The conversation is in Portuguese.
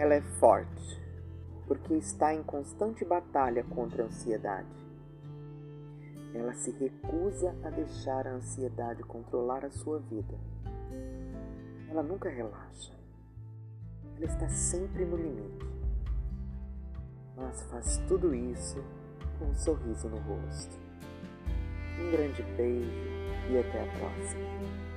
Ela é forte porque está em constante batalha contra a ansiedade. Ela se recusa a deixar a ansiedade controlar a sua vida. Ela nunca relaxa. Ela está sempre no limite. Mas faz tudo isso com um sorriso no rosto. Um grande beijo e até a próxima.